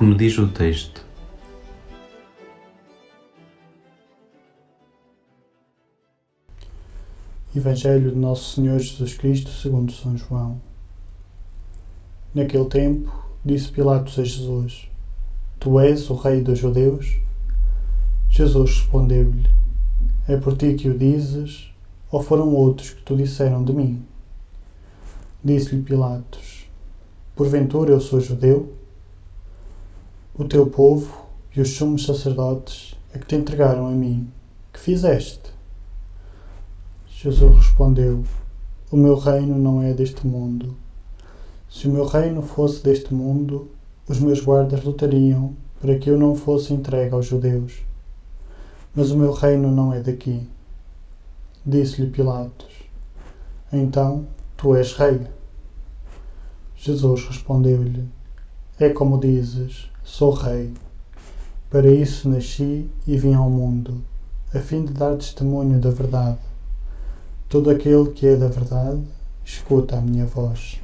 O que me diz o texto. Evangelho de Nosso Senhor Jesus Cristo segundo São João. Naquele tempo, disse Pilatos a Jesus: Tu és o rei dos judeus? Jesus respondeu-lhe: É por ti que o dizes, ou foram outros que tu disseram de mim? Disse-lhe Pilatos: Porventura eu sou judeu? O teu povo e os sumos sacerdotes é que te entregaram a mim. Que fizeste? Jesus respondeu: O meu reino não é deste mundo. Se o meu reino fosse deste mundo, os meus guardas lutariam para que eu não fosse entregue aos judeus. Mas o meu reino não é daqui. Disse-lhe Pilatos: Então tu és rei. Jesus respondeu-lhe: É como dizes Sou rei. Para isso nasci e vim ao mundo, a fim de dar testemunho da verdade. Todo aquele que é da verdade, escuta a minha voz.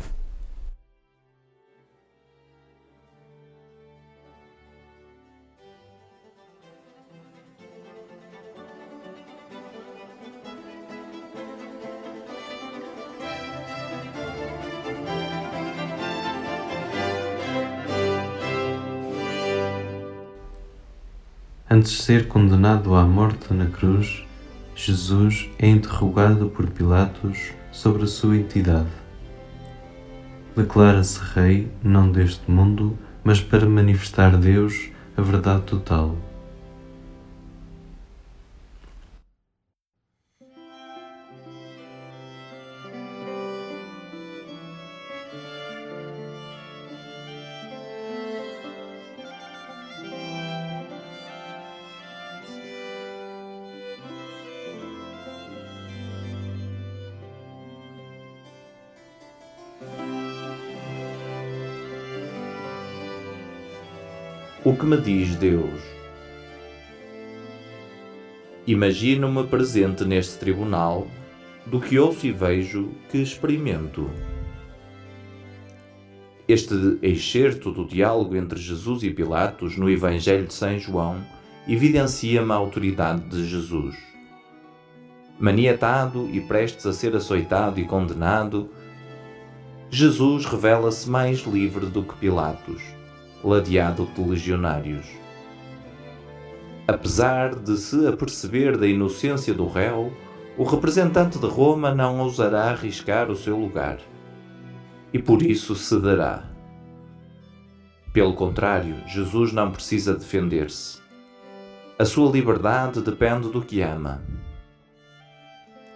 Antes de ser condenado à morte na cruz, Jesus é interrogado por Pilatos sobre a sua entidade. Declara-se rei não deste mundo, mas para manifestar Deus a verdade total. O que me diz Deus? Imagino-me presente neste tribunal, do que ouço e vejo que experimento. Este excerto do diálogo entre Jesus e Pilatos no Evangelho de São João evidencia-me a autoridade de Jesus. Maniatado e prestes a ser açoitado e condenado, Jesus revela-se mais livre do que Pilatos ladeado de legionários. Apesar de se aperceber da inocência do réu, o representante de Roma não ousará arriscar o seu lugar e por isso cederá. Pelo contrário, Jesus não precisa defender-se. A sua liberdade depende do que ama.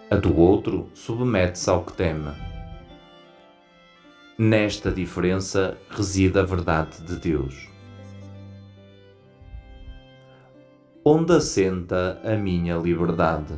A do outro submete-se ao que teme. Nesta diferença reside a verdade de Deus. Onde assenta a minha liberdade?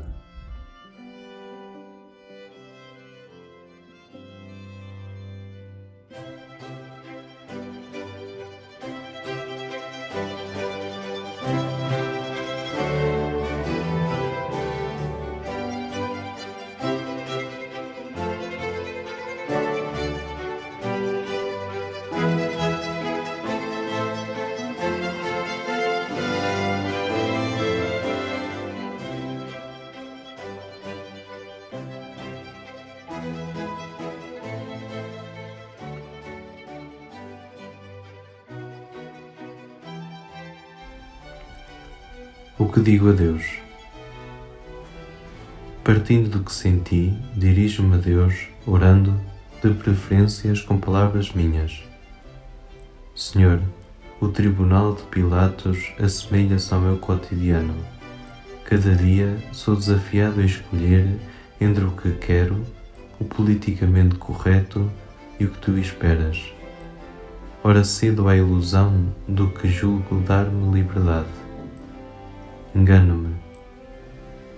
O que digo a Deus? Partindo do que senti, dirijo-me a Deus, orando, de preferências com palavras minhas. Senhor, o tribunal de Pilatos assemelha-se ao meu cotidiano. Cada dia sou desafiado a escolher entre o que quero, o politicamente correto e o que tu esperas. Ora cedo à ilusão do que julgo dar-me liberdade. Engano-me.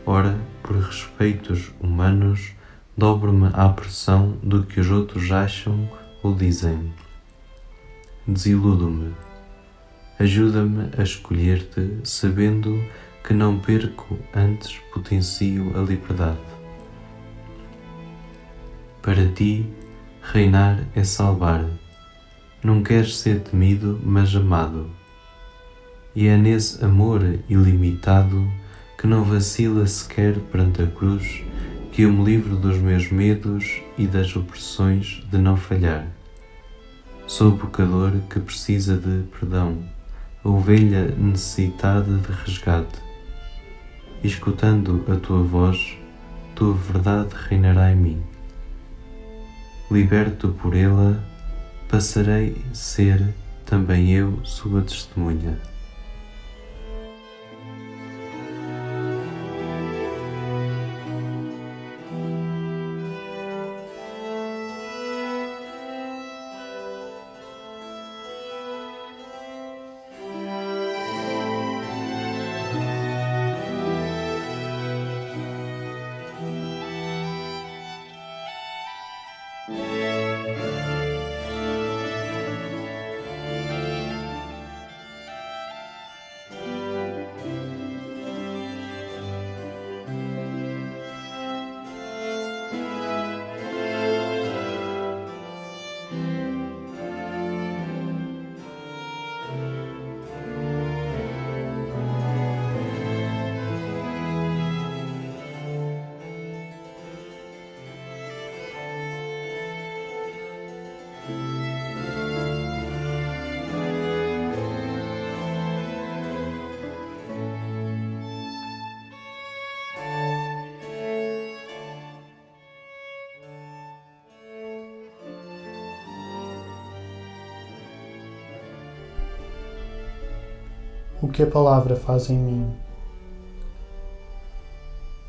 Ora, por respeitos humanos, dobro-me à pressão do que os outros acham ou dizem. Desiludo-me. Ajuda-me a escolher-te, sabendo que não perco, antes potencio a liberdade. Para ti, reinar é salvar. Não queres ser temido, mas amado. E é nesse amor ilimitado que não vacila sequer perante a cruz que eu me livro dos meus medos e das opressões de não falhar. Sou o pecador que precisa de perdão, a ovelha necessitada de resgate. Escutando a tua voz, tua verdade reinará em mim. Liberto por ela, passarei ser também eu sua testemunha. O que a palavra faz em mim.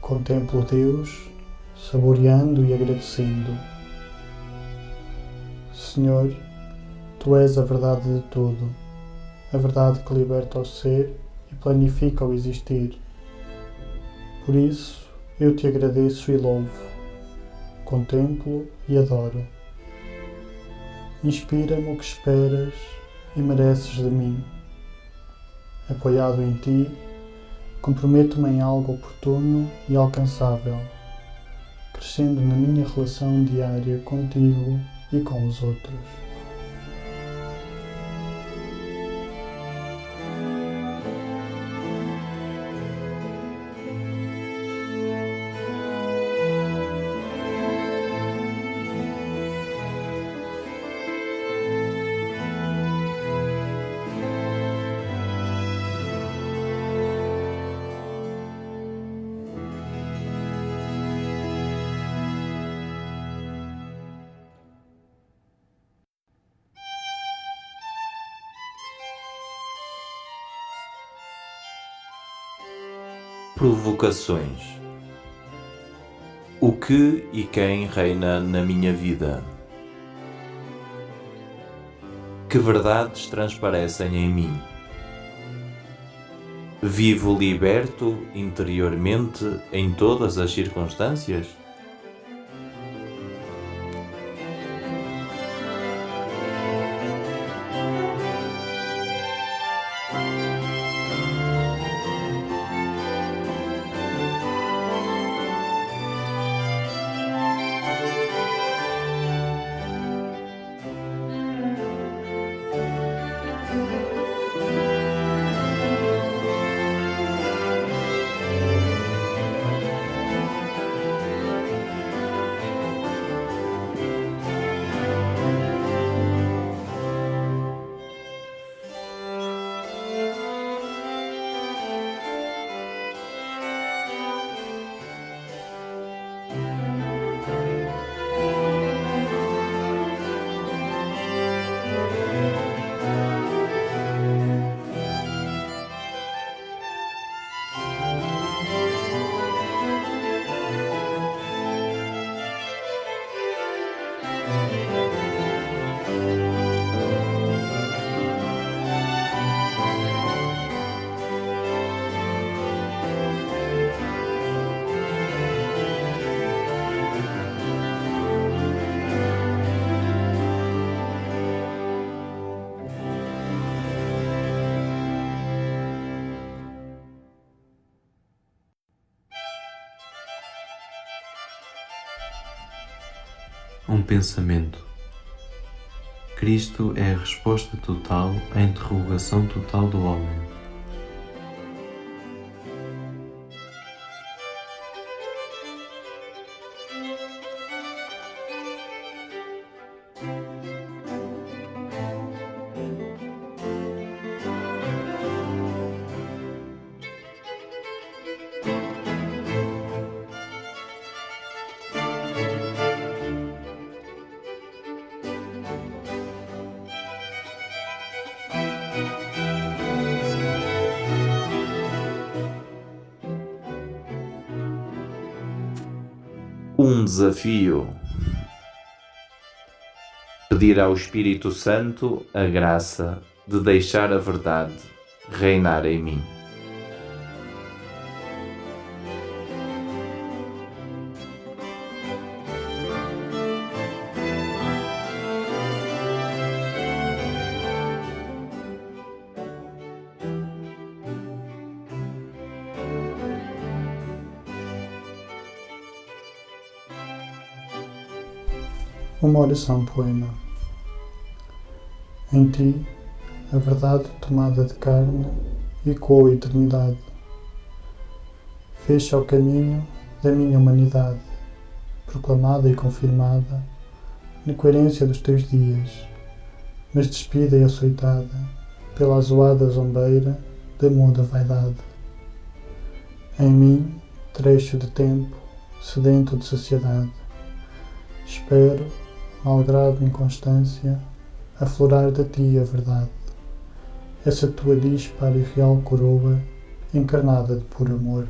Contemplo Deus, saboreando e agradecendo. Senhor, Tu és a verdade de tudo, a verdade que liberta o ser e planifica o existir. Por isso, eu te agradeço e louvo, contemplo e adoro. Inspira-me o que esperas e mereces de mim apoiado em ti, comprometo-me em algo oportuno e alcançável, crescendo na minha relação diária contigo e com os outros. Provocações. O que e quem reina na minha vida? Que verdades transparecem em mim? Vivo liberto interiormente em todas as circunstâncias? Um pensamento. Cristo é a resposta total à interrogação total do homem. Desafio. Pedir ao Espírito Santo a graça de deixar a verdade reinar em mim. Uma oração poema. Em ti, a verdade tomada de carne ecoou a eternidade. Fecha o caminho da minha humanidade, proclamada e confirmada na coerência dos teus dias, mas despida e açoitada pela azoada zombeira da muda vaidade. Em mim, trecho de tempo, sedento de sociedade, espero malgrado inconstância, aflorar de ti a verdade, essa tua dispara e real coroa, encarnada de puro amor.